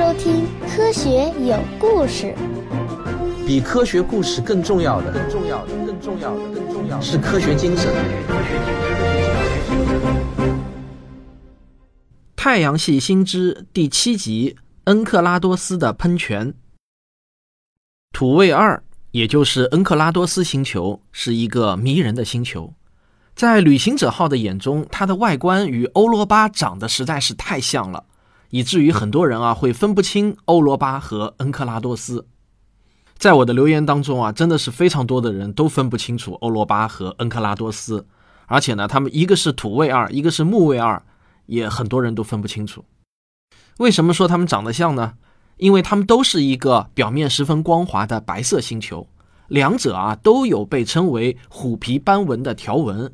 收听《科学有故事》。比科学故事更重要的，更重要的，更重要的，更重要的是科学精神。太阳系新知第七集：恩克拉多斯的喷泉。土卫二，也就是恩克拉多斯星球，是一个迷人的星球。在旅行者号的眼中，它的外观与欧罗巴长得实在是太像了，以至于很多人啊会分不清欧罗巴和恩克拉多斯。在我的留言当中啊，真的是非常多的人都分不清楚欧罗巴和恩克拉多斯，而且呢，他们一个是土卫二，一个是木卫二，也很多人都分不清楚。为什么说他们长得像呢？因为他们都是一个表面十分光滑的白色星球，两者啊都有被称为虎皮斑纹的条纹。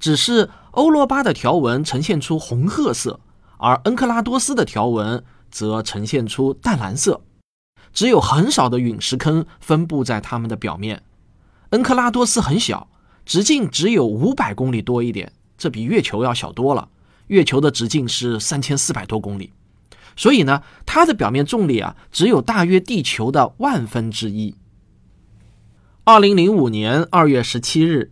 只是欧罗巴的条纹呈现出红褐色，而恩克拉多斯的条纹则呈现出淡蓝色。只有很少的陨石坑分布在它们的表面。恩克拉多斯很小，直径只有五百公里多一点，这比月球要小多了。月球的直径是三千四百多公里，所以呢，它的表面重力啊只有大约地球的万分之一。二零零五年二月十七日。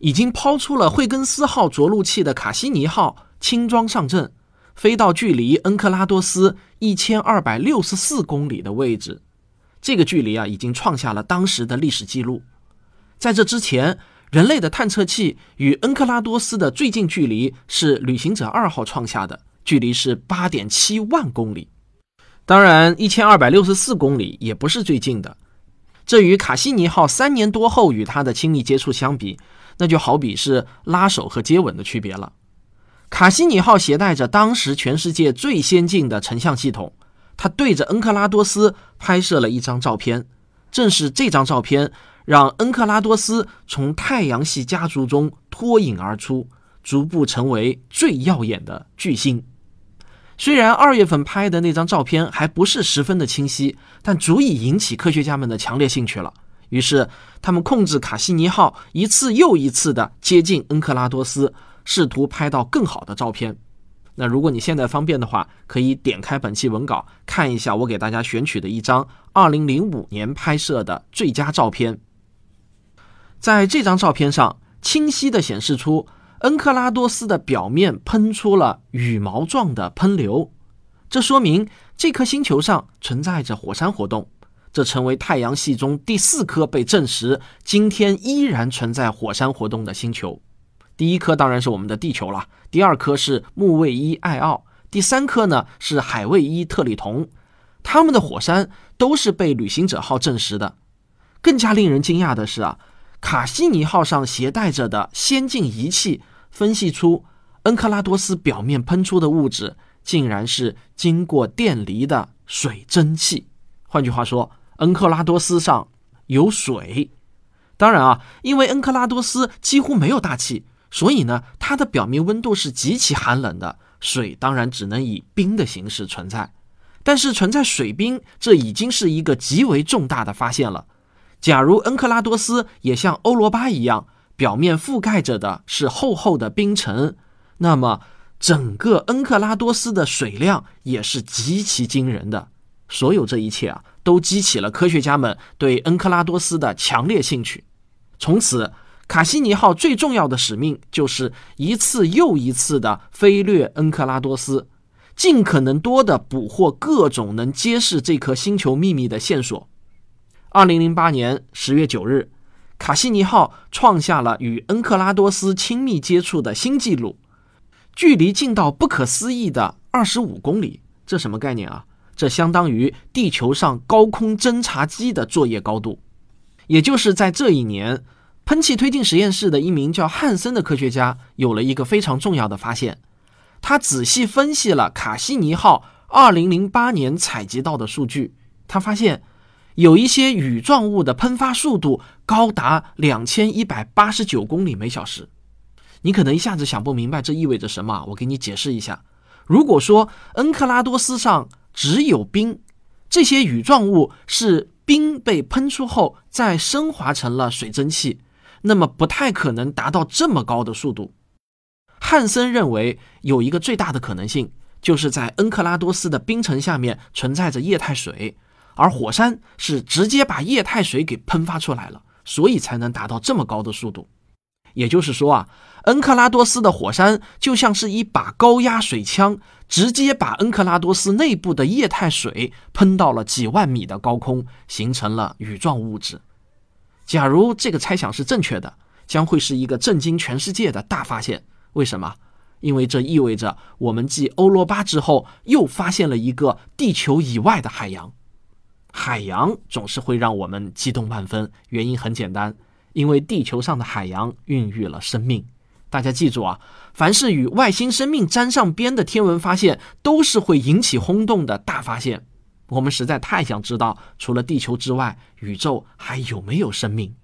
已经抛出了惠更斯号着陆器的卡西尼号轻装上阵，飞到距离恩克拉多斯一千二百六十四公里的位置。这个距离啊，已经创下了当时的历史记录。在这之前，人类的探测器与恩克拉多斯的最近距离是旅行者二号创下的，距离是八点七万公里。当然，一千二百六十四公里也不是最近的。这与卡西尼号三年多后与它的亲密接触相比。那就好比是拉手和接吻的区别了。卡西尼号携带着当时全世界最先进的成像系统，它对着恩克拉多斯拍摄了一张照片。正是这张照片，让恩克拉多斯从太阳系家族中脱颖而出，逐步成为最耀眼的巨星。虽然二月份拍的那张照片还不是十分的清晰，但足以引起科学家们的强烈兴趣了。于是，他们控制卡西尼号一次又一次地接近恩克拉多斯，试图拍到更好的照片。那如果你现在方便的话，可以点开本期文稿看一下我给大家选取的一张2005年拍摄的最佳照片。在这张照片上，清晰地显示出恩克拉多斯的表面喷出了羽毛状的喷流，这说明这颗星球上存在着火山活动。这成为太阳系中第四颗被证实今天依然存在火山活动的星球。第一颗当然是我们的地球了，第二颗是木卫一艾奥，第三颗呢是海卫一特里同。他们的火山都是被旅行者号证实的。更加令人惊讶的是啊，卡西尼号上携带着的先进仪器分析出，恩克拉多斯表面喷出的物质竟然是经过电离的水蒸气。换句话说，恩克拉多斯上有水。当然啊，因为恩克拉多斯几乎没有大气，所以呢，它的表面温度是极其寒冷的。水当然只能以冰的形式存在。但是存在水冰，这已经是一个极为重大的发现了。假如恩克拉多斯也像欧罗巴一样，表面覆盖着的是厚厚的冰层，那么整个恩克拉多斯的水量也是极其惊人的。所有这一切啊，都激起了科学家们对恩克拉多斯的强烈兴趣。从此，卡西尼号最重要的使命就是一次又一次的飞掠恩克拉多斯，尽可能多的捕获各种能揭示这颗星球秘密的线索。二零零八年十月九日，卡西尼号创下了与恩克拉多斯亲密接触的新纪录，距离近到不可思议的二十五公里。这什么概念啊？这相当于地球上高空侦察机的作业高度，也就是在这一年，喷气推进实验室的一名叫汉森的科学家有了一个非常重要的发现。他仔细分析了卡西尼号2008年采集到的数据，他发现有一些羽状物的喷发速度高达2189公里每小时。你可能一下子想不明白这意味着什么，我给你解释一下。如果说恩克拉多斯上只有冰，这些羽状物是冰被喷出后再升华成了水蒸气，那么不太可能达到这么高的速度。汉森认为有一个最大的可能性，就是在恩克拉多斯的冰层下面存在着液态水，而火山是直接把液态水给喷发出来了，所以才能达到这么高的速度。也就是说啊，恩克拉多斯的火山就像是一把高压水枪，直接把恩克拉多斯内部的液态水喷到了几万米的高空，形成了羽状物质。假如这个猜想是正确的，将会是一个震惊全世界的大发现。为什么？因为这意味着我们继欧罗巴之后，又发现了一个地球以外的海洋。海洋总是会让我们激动万分，原因很简单。因为地球上的海洋孕育了生命，大家记住啊，凡是与外星生命沾上边的天文发现，都是会引起轰动的大发现。我们实在太想知道，除了地球之外，宇宙还有没有生命。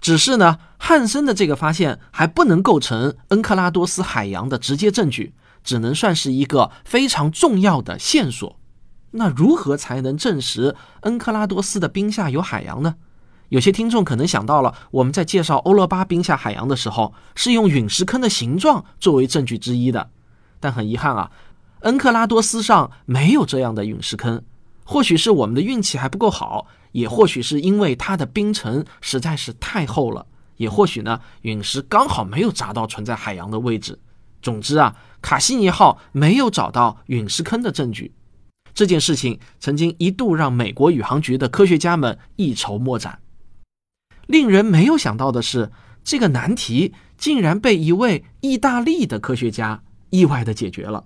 只是呢，汉森的这个发现还不能构成恩克拉多斯海洋的直接证据，只能算是一个非常重要的线索。那如何才能证实恩克拉多斯的冰下有海洋呢？有些听众可能想到了，我们在介绍欧罗巴冰下海洋的时候，是用陨石坑的形状作为证据之一的。但很遗憾啊，恩克拉多斯上没有这样的陨石坑。或许是我们的运气还不够好，也或许是因为它的冰层实在是太厚了，也或许呢，陨石刚好没有砸到存在海洋的位置。总之啊，卡西尼号没有找到陨石坑的证据。这件事情曾经一度让美国宇航局的科学家们一筹莫展。令人没有想到的是，这个难题竟然被一位意大利的科学家意外的解决了。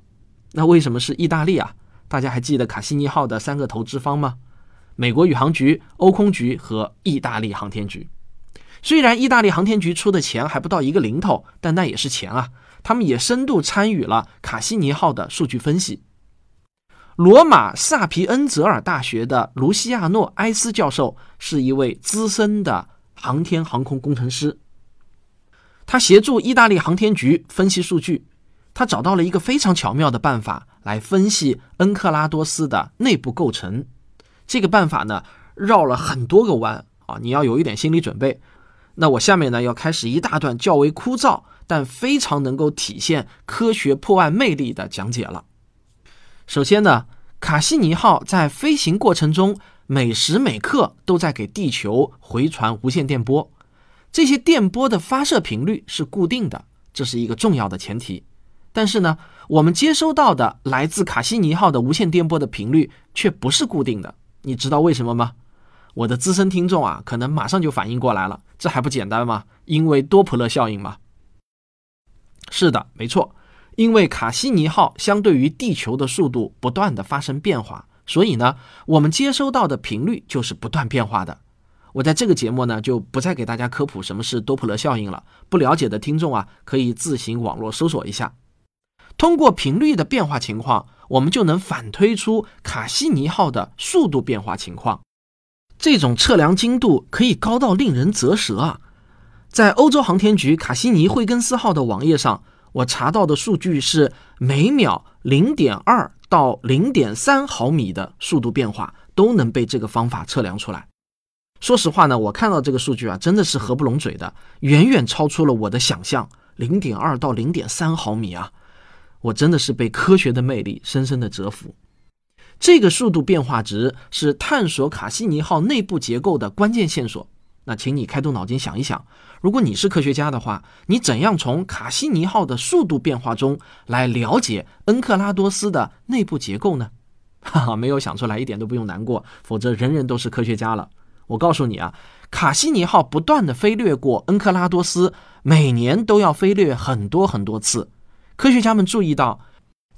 那为什么是意大利啊？大家还记得卡西尼号的三个投资方吗？美国宇航局、欧空局和意大利航天局。虽然意大利航天局出的钱还不到一个零头，但那也是钱啊。他们也深度参与了卡西尼号的数据分析。罗马萨皮恩泽尔大学的卢西亚诺埃斯教授是一位资深的。航天航空工程师，他协助意大利航天局分析数据，他找到了一个非常巧妙的办法来分析恩克拉多斯的内部构成。这个办法呢，绕了很多个弯啊，你要有一点心理准备。那我下面呢，要开始一大段较为枯燥，但非常能够体现科学破案魅力的讲解了。首先呢，卡西尼号在飞行过程中。每时每刻都在给地球回传无线电波，这些电波的发射频率是固定的，这是一个重要的前提。但是呢，我们接收到的来自卡西尼号的无线电波的频率却不是固定的。你知道为什么吗？我的资深听众啊，可能马上就反应过来了，这还不简单吗？因为多普勒效应嘛。是的，没错，因为卡西尼号相对于地球的速度不断的发生变化。所以呢，我们接收到的频率就是不断变化的。我在这个节目呢，就不再给大家科普什么是多普勒效应了。不了解的听众啊，可以自行网络搜索一下。通过频率的变化情况，我们就能反推出卡西尼号的速度变化情况。这种测量精度可以高到令人啧舌啊！在欧洲航天局卡西尼惠更斯号的网页上，我查到的数据是每秒零点二。到零点三毫米的速度变化都能被这个方法测量出来。说实话呢，我看到这个数据啊，真的是合不拢嘴的，远远超出了我的想象。零点二到零点三毫米啊，我真的是被科学的魅力深深的折服。这个速度变化值是探索卡西尼号内部结构的关键线索。那请你开动脑筋想一想，如果你是科学家的话，你怎样从卡西尼号的速度变化中来了解恩克拉多斯的内部结构呢？哈哈，没有想出来，一点都不用难过，否则人人都是科学家了。我告诉你啊，卡西尼号不断的飞掠过恩克拉多斯，每年都要飞掠很多很多次。科学家们注意到，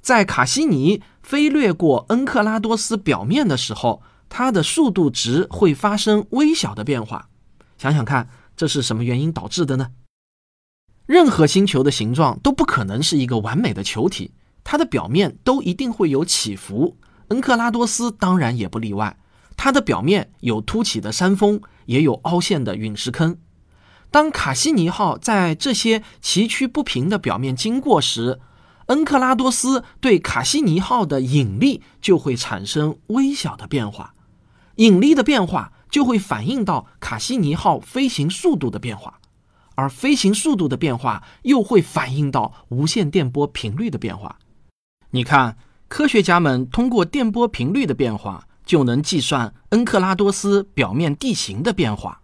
在卡西尼飞掠过恩克拉多斯表面的时候，它的速度值会发生微小的变化。想想看，这是什么原因导致的呢？任何星球的形状都不可能是一个完美的球体，它的表面都一定会有起伏。恩克拉多斯当然也不例外，它的表面有凸起的山峰，也有凹陷的陨石坑。当卡西尼号在这些崎岖不平的表面经过时，恩克拉多斯对卡西尼号的引力就会产生微小的变化，引力的变化。就会反映到卡西尼号飞行速度的变化，而飞行速度的变化又会反映到无线电波频率的变化。你看，科学家们通过电波频率的变化，就能计算恩克拉多斯表面地形的变化。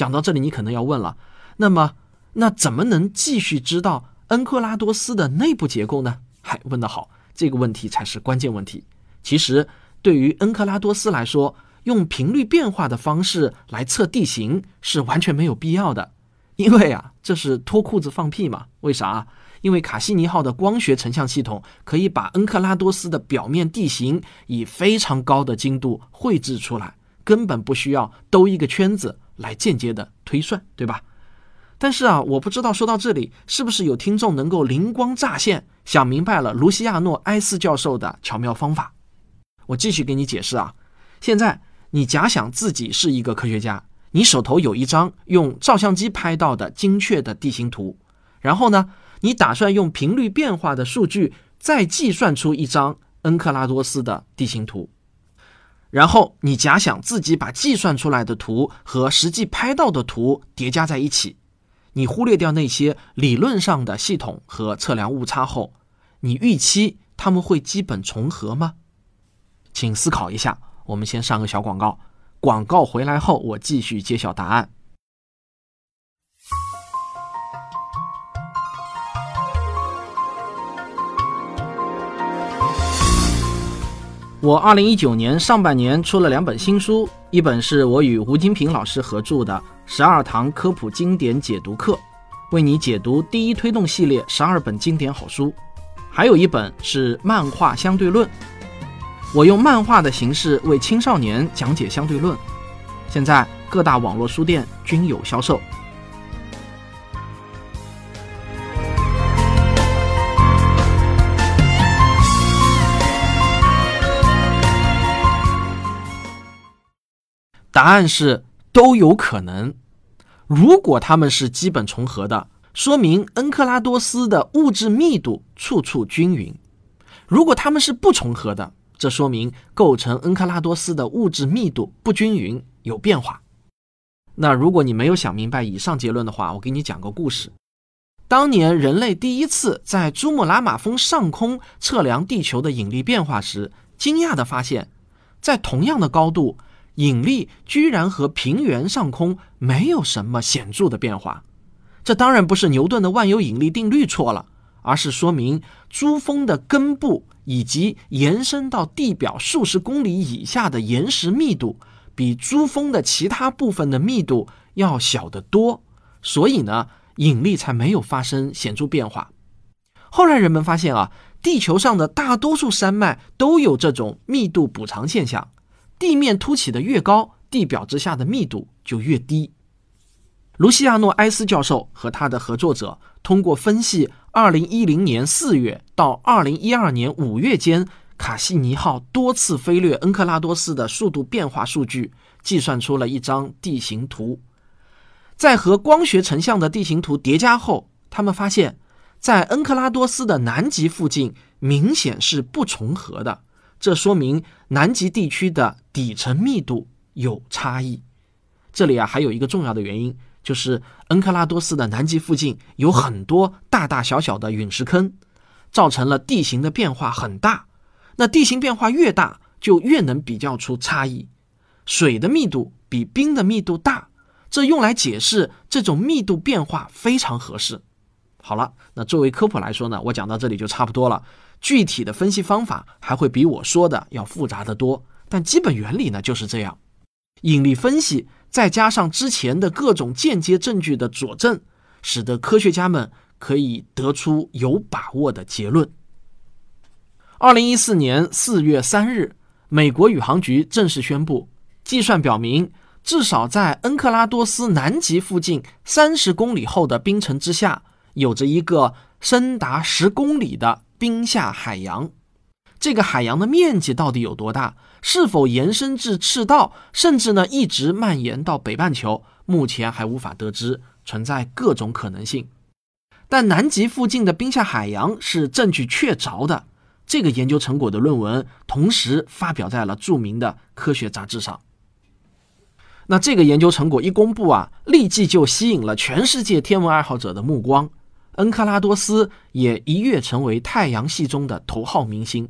讲到这里，你可能要问了：那么，那怎么能继续知道恩克拉多斯的内部结构呢？嗨，问得好，这个问题才是关键问题。其实，对于恩克拉多斯来说，用频率变化的方式来测地形是完全没有必要的，因为啊，这是脱裤子放屁嘛。为啥？因为卡西尼号的光学成像系统可以把恩克拉多斯的表面地形以非常高的精度绘制出来，根本不需要兜一个圈子来间接的推算，对吧？但是啊，我不知道说到这里，是不是有听众能够灵光乍现，想明白了卢西亚诺埃斯教授的巧妙方法？我继续给你解释啊。现在你假想自己是一个科学家，你手头有一张用照相机拍到的精确的地形图，然后呢，你打算用频率变化的数据再计算出一张恩克拉多斯的地形图，然后你假想自己把计算出来的图和实际拍到的图叠加在一起。你忽略掉那些理论上的系统和测量误差后，你预期他们会基本重合吗？请思考一下。我们先上个小广告，广告回来后我继续揭晓答案。我二零一九年上半年出了两本新书，一本是我与吴金平老师合著的。十二堂科普经典解读课，为你解读第一推动系列十二本经典好书，还有一本是漫画相对论。我用漫画的形式为青少年讲解相对论，现在各大网络书店均有销售。答案是。都有可能。如果它们是基本重合的，说明恩克拉多斯的物质密度处处均匀；如果它们是不重合的，这说明构成恩克拉多斯的物质密度不均匀，有变化。那如果你没有想明白以上结论的话，我给你讲个故事：当年人类第一次在珠穆朗玛峰上空测量地球的引力变化时，惊讶地发现，在同样的高度。引力居然和平原上空没有什么显著的变化，这当然不是牛顿的万有引力定律错了，而是说明珠峰的根部以及延伸到地表数十公里以下的岩石密度比珠峰的其他部分的密度要小得多，所以呢，引力才没有发生显著变化。后来人们发现啊，地球上的大多数山脉都有这种密度补偿现象。地面凸起的越高，地表之下的密度就越低。卢西亚诺埃斯教授和他的合作者通过分析2010年4月到2012年5月间卡西尼号多次飞掠恩克拉多斯的速度变化数据，计算出了一张地形图。在和光学成像的地形图叠加后，他们发现，在恩克拉多斯的南极附近明显是不重合的。这说明南极地区的底层密度有差异。这里啊，还有一个重要的原因，就是恩克拉多斯的南极附近有很多大大小小的陨石坑，造成了地形的变化很大。那地形变化越大，就越能比较出差异。水的密度比冰的密度大，这用来解释这种密度变化非常合适。好了，那作为科普来说呢，我讲到这里就差不多了。具体的分析方法还会比我说的要复杂的多，但基本原理呢就是这样。引力分析再加上之前的各种间接证据的佐证，使得科学家们可以得出有把握的结论。二零一四年四月三日，美国宇航局正式宣布，计算表明，至少在恩克拉多斯南极附近三十公里厚的冰层之下，有着一个深达十公里的。冰下海洋，这个海洋的面积到底有多大？是否延伸至赤道，甚至呢一直蔓延到北半球？目前还无法得知，存在各种可能性。但南极附近的冰下海洋是证据确凿的。这个研究成果的论文同时发表在了著名的科学杂志上。那这个研究成果一公布啊，立即就吸引了全世界天文爱好者的目光。恩克拉多斯也一跃成为太阳系中的头号明星。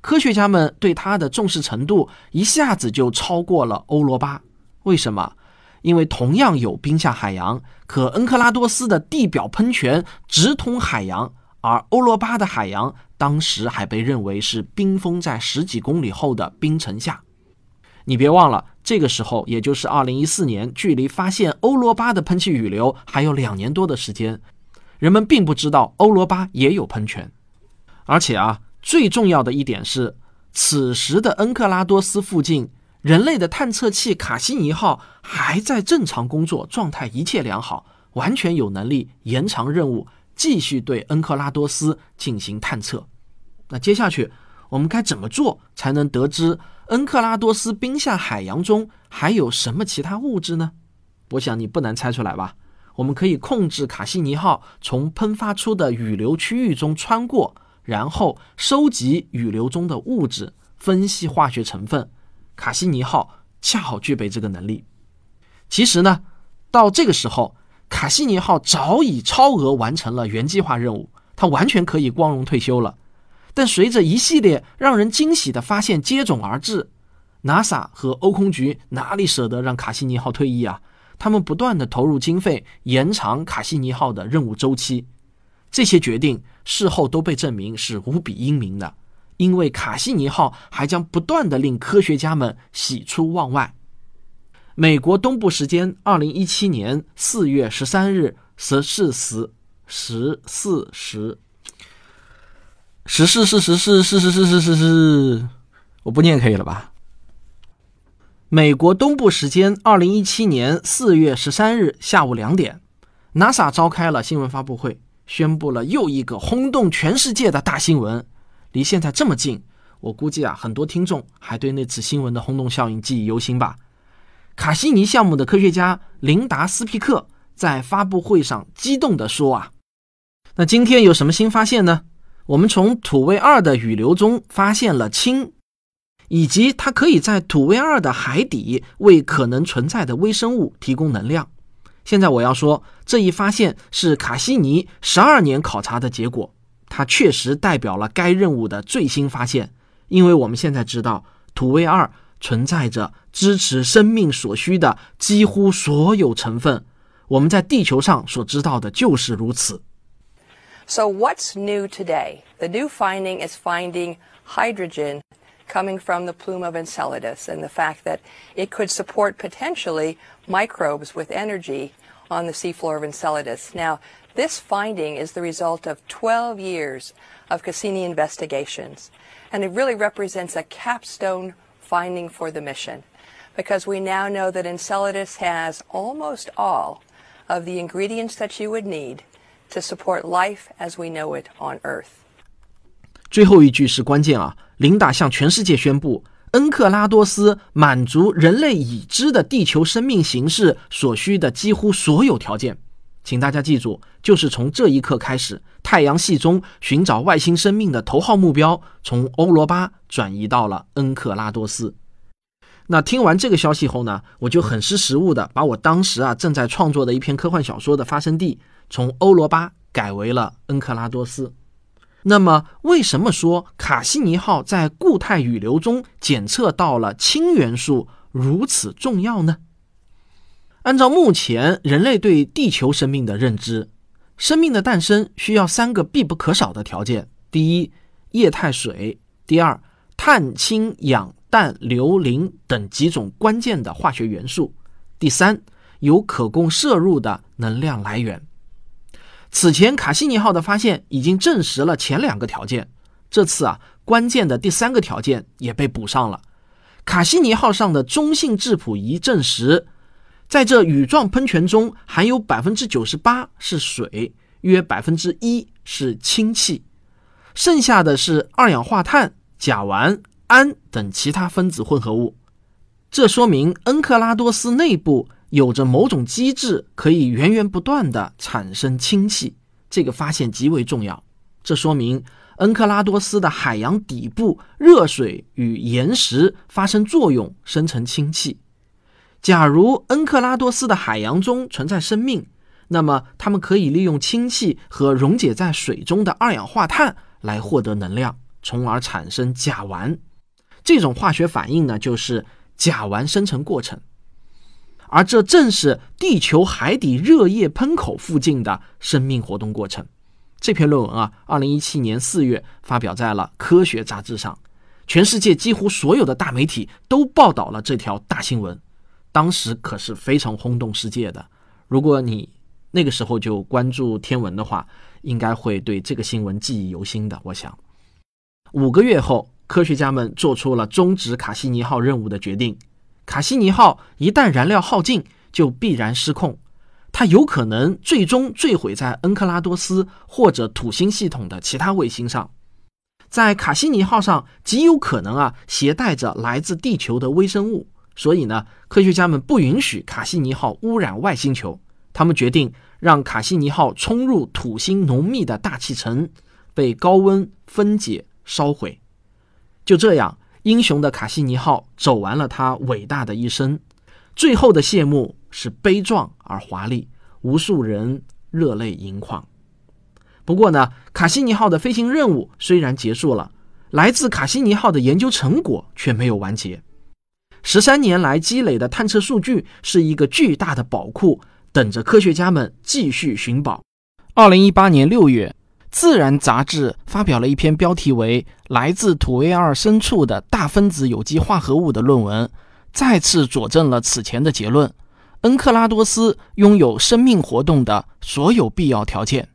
科学家们对他的重视程度一下子就超过了欧罗巴。为什么？因为同样有冰下海洋，可恩克拉多斯的地表喷泉直通海洋，而欧罗巴的海洋当时还被认为是冰封在十几公里后的冰层下。你别忘了，这个时候也就是二零一四年，距离发现欧罗巴的喷气雨流还有两年多的时间，人们并不知道欧罗巴也有喷泉。而且啊，最重要的一点是，此时的恩克拉多斯附近。人类的探测器卡西尼号还在正常工作，状态一切良好，完全有能力延长任务，继续对恩克拉多斯进行探测。那接下去我们该怎么做才能得知恩克拉多斯冰下海洋中还有什么其他物质呢？我想你不难猜出来吧。我们可以控制卡西尼号从喷发出的雨流区域中穿过，然后收集雨流中的物质，分析化学成分。卡西尼号恰好具备这个能力。其实呢，到这个时候，卡西尼号早已超额完成了原计划任务，它完全可以光荣退休了。但随着一系列让人惊喜的发现接踵而至，NASA 和欧空局哪里舍得让卡西尼号退役啊？他们不断的投入经费，延长卡西尼号的任务周期。这些决定事后都被证明是无比英明的。因为卡西尼号还将不断的令科学家们喜出望外。美国东部时间二零一七年四月十三日十四时十四时十四是十四是十四是十四，我不念可以了吧？美国东部时间二零一七年四月十三日下午两点，NASA 召开了新闻发布会，宣布了又一个轰动全世界的大新闻。离现在这么近，我估计啊，很多听众还对那次新闻的轰动效应记忆犹新吧。卡西尼项目的科学家琳达斯皮克在发布会上激动地说：“啊，那今天有什么新发现呢？我们从土卫二的雨流中发现了氢，以及它可以在土卫二的海底为可能存在的微生物提供能量。现在我要说，这一发现是卡西尼十二年考察的结果。”它确实代表了该任务的最新发现，因为我们现在知道土卫二存在着支持生命所需的几乎所有成分。我们在地球上所知道的就是如此。So what's new today? The new finding is finding hydrogen coming from the plume of Enceladus and the fact that it could support potentially microbes with energy on the seafloor of Enceladus. Now, this finding is the result of 12 years of Cassini investigations, and it really represents a capstone finding for the mission because we now know that Enceladus has almost all of the ingredients that you would need to support life as we know it on Earth. 最后一句是关键啊！ 琳达向全世界宣布，恩克拉多斯满足人类已知的地球生命形式所需的几乎所有条件。请大家记住，就是从这一刻开始，太阳系中寻找外星生命的头号目标从欧罗巴转移到了恩克拉多斯。那听完这个消息后呢，我就很识时务的把我当时啊正在创作的一篇科幻小说的发生地从欧罗巴改为了恩克拉多斯。那么，为什么说卡西尼号在固态雨流中检测到了氢元素如此重要呢？按照目前人类对地球生命的认知，生命的诞生需要三个必不可少的条件：第一，液态水；第二，碳、氢、氧、氮、硫、磷等几种关键的化学元素；第三，有可供摄入的能量来源。此前卡西尼号的发现已经证实了前两个条件，这次啊，关键的第三个条件也被补上了。卡西尼号上的中性质谱仪证实。在这羽状喷泉中，含有百分之九十八是水，约百分之一是氢气，剩下的是二氧化碳、甲烷、氨等其他分子混合物。这说明恩克拉多斯内部有着某种机制，可以源源不断的产生氢气。这个发现极为重要。这说明恩克拉多斯的海洋底部热水与岩石发生作用，生成氢气。假如恩克拉多斯的海洋中存在生命，那么它们可以利用氢气和溶解在水中的二氧化碳来获得能量，从而产生甲烷。这种化学反应呢，就是甲烷生成过程。而这正是地球海底热液喷口附近的生命活动过程。这篇论文啊，二零一七年四月发表在了《科学》杂志上，全世界几乎所有的大媒体都报道了这条大新闻，当时可是非常轰动世界的。如果你那个时候就关注天文的话，应该会对这个新闻记忆犹新的。我想，五个月后，科学家们做出了终止卡西尼号任务的决定。卡西尼号一旦燃料耗尽，就必然失控，它有可能最终坠毁在恩克拉多斯或者土星系统的其他卫星上。在卡西尼号上极有可能啊携带着来自地球的微生物，所以呢，科学家们不允许卡西尼号污染外星球。他们决定让卡西尼号冲入土星浓密的大气层，被高温分解烧毁。就这样。英雄的卡西尼号走完了他伟大的一生，最后的谢幕是悲壮而华丽，无数人热泪盈眶。不过呢，卡西尼号的飞行任务虽然结束了，来自卡西尼号的研究成果却没有完结。十三年来积累的探测数据是一个巨大的宝库，等着科学家们继续寻宝。二零一八年六月。《自然》杂志发表了一篇标题为《来自土卫二深处的大分子有机化合物》的论文，再次佐证了此前的结论：恩克拉多斯拥有生命活动的所有必要条件。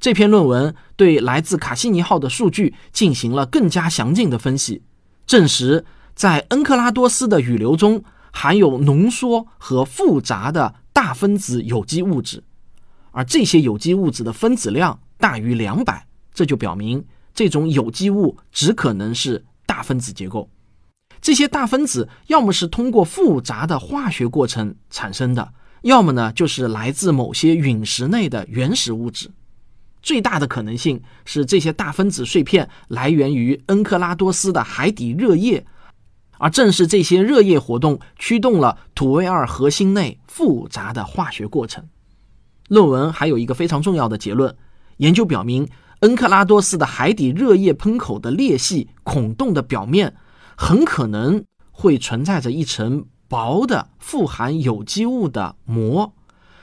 这篇论文对来自卡西尼号的数据进行了更加详尽的分析，证实在恩克拉多斯的雨流中含有浓缩和复杂的大分子有机物质，而这些有机物质的分子量。大于两百，这就表明这种有机物只可能是大分子结构。这些大分子要么是通过复杂的化学过程产生的，要么呢就是来自某些陨石内的原始物质。最大的可能性是这些大分子碎片来源于恩克拉多斯的海底热液，而正是这些热液活动驱动了土卫二核心内复杂的化学过程。论文还有一个非常重要的结论。研究表明，恩克拉多斯的海底热液喷口的裂隙孔洞的表面，很可能会存在着一层薄的富含有机物的膜。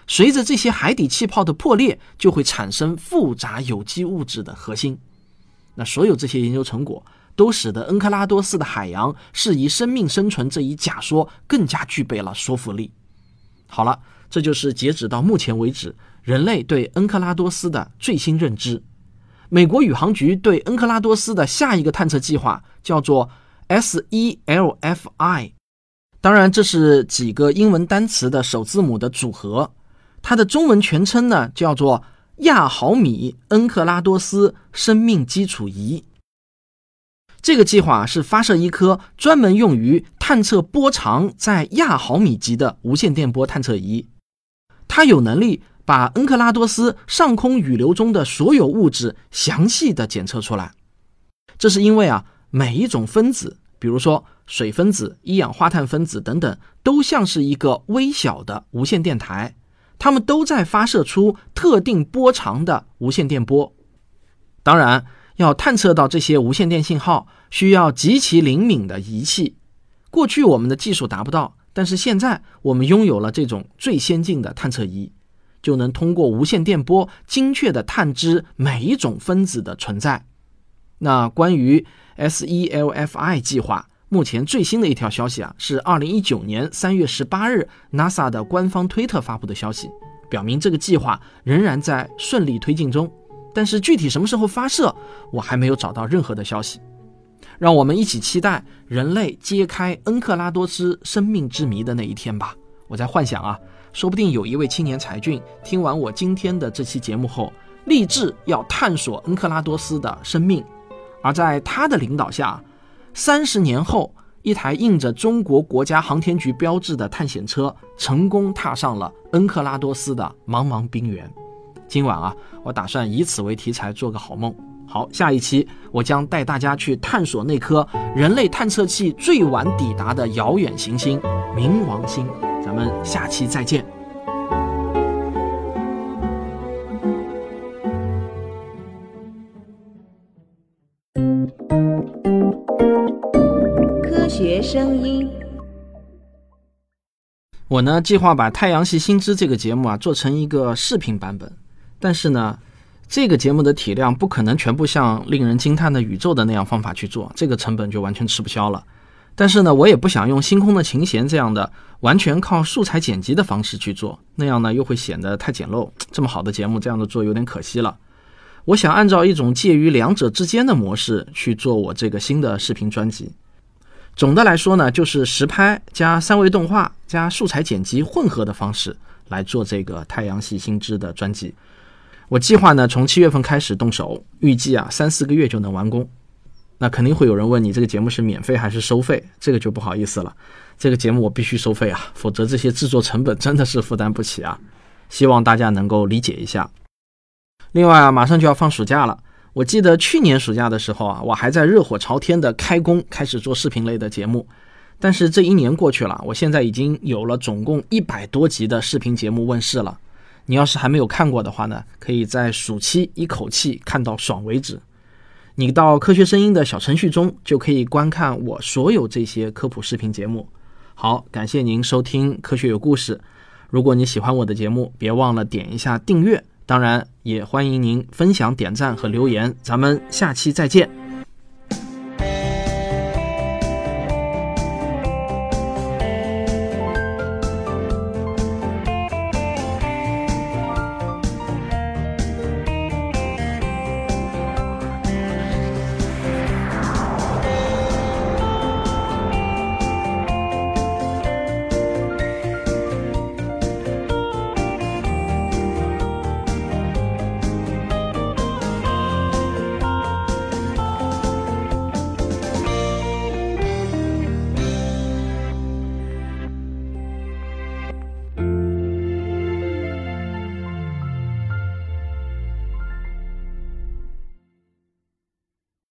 随着这些海底气泡的破裂，就会产生复杂有机物质的核心。那所有这些研究成果，都使得恩克拉多斯的海洋适宜生命生存这一假说更加具备了说服力。好了，这就是截止到目前为止。人类对恩克拉多斯的最新认知，美国宇航局对恩克拉多斯的下一个探测计划叫做 SELFI，当然这是几个英文单词的首字母的组合，它的中文全称呢叫做亚毫米恩克拉多斯生命基础仪。这个计划是发射一颗专门用于探测波长在亚毫米级的无线电波探测仪，它有能力。把恩克拉多斯上空雨流中的所有物质详细的检测出来，这是因为啊，每一种分子，比如说水分子、一氧化碳分子等等，都像是一个微小的无线电台，它们都在发射出特定波长的无线电波。当然，要探测到这些无线电信号，需要极其灵敏的仪器。过去我们的技术达不到，但是现在我们拥有了这种最先进的探测仪。就能通过无线电波精确地探知每一种分子的存在。那关于 SELFI 计划，目前最新的一条消息啊，是2019年3月18日 NASA 的官方推特发布的消息，表明这个计划仍然在顺利推进中。但是具体什么时候发射，我还没有找到任何的消息。让我们一起期待人类揭开恩克拉多斯生命之谜的那一天吧。我在幻想啊。说不定有一位青年才俊听完我今天的这期节目后，立志要探索恩克拉多斯的生命，而在他的领导下，三十年后，一台印着中国国家航天局标志的探险车成功踏上了恩克拉多斯的茫茫冰原。今晚啊，我打算以此为题材做个好梦。好，下一期我将带大家去探索那颗人类探测器最晚抵达的遥远行星——冥王星。咱们下期再见。科学声音。我呢计划把太阳系新知这个节目啊做成一个视频版本，但是呢，这个节目的体量不可能全部像令人惊叹的宇宙的那样方法去做，这个成本就完全吃不消了。但是呢，我也不想用星空的琴弦这样的完全靠素材剪辑的方式去做，那样呢又会显得太简陋。这么好的节目这样的做有点可惜了。我想按照一种介于两者之间的模式去做我这个新的视频专辑。总的来说呢，就是实拍加三维动画加素材剪辑混合的方式来做这个太阳系新知的专辑。我计划呢从七月份开始动手，预计啊三四个月就能完工。那肯定会有人问你这个节目是免费还是收费？这个就不好意思了，这个节目我必须收费啊，否则这些制作成本真的是负担不起啊。希望大家能够理解一下。另外啊，马上就要放暑假了。我记得去年暑假的时候啊，我还在热火朝天的开工，开始做视频类的节目。但是这一年过去了，我现在已经有了总共一百多集的视频节目问世了。你要是还没有看过的话呢，可以在暑期一口气看到爽为止。你到科学声音的小程序中就可以观看我所有这些科普视频节目。好，感谢您收听《科学有故事》。如果你喜欢我的节目，别忘了点一下订阅。当然，也欢迎您分享、点赞和留言。咱们下期再见。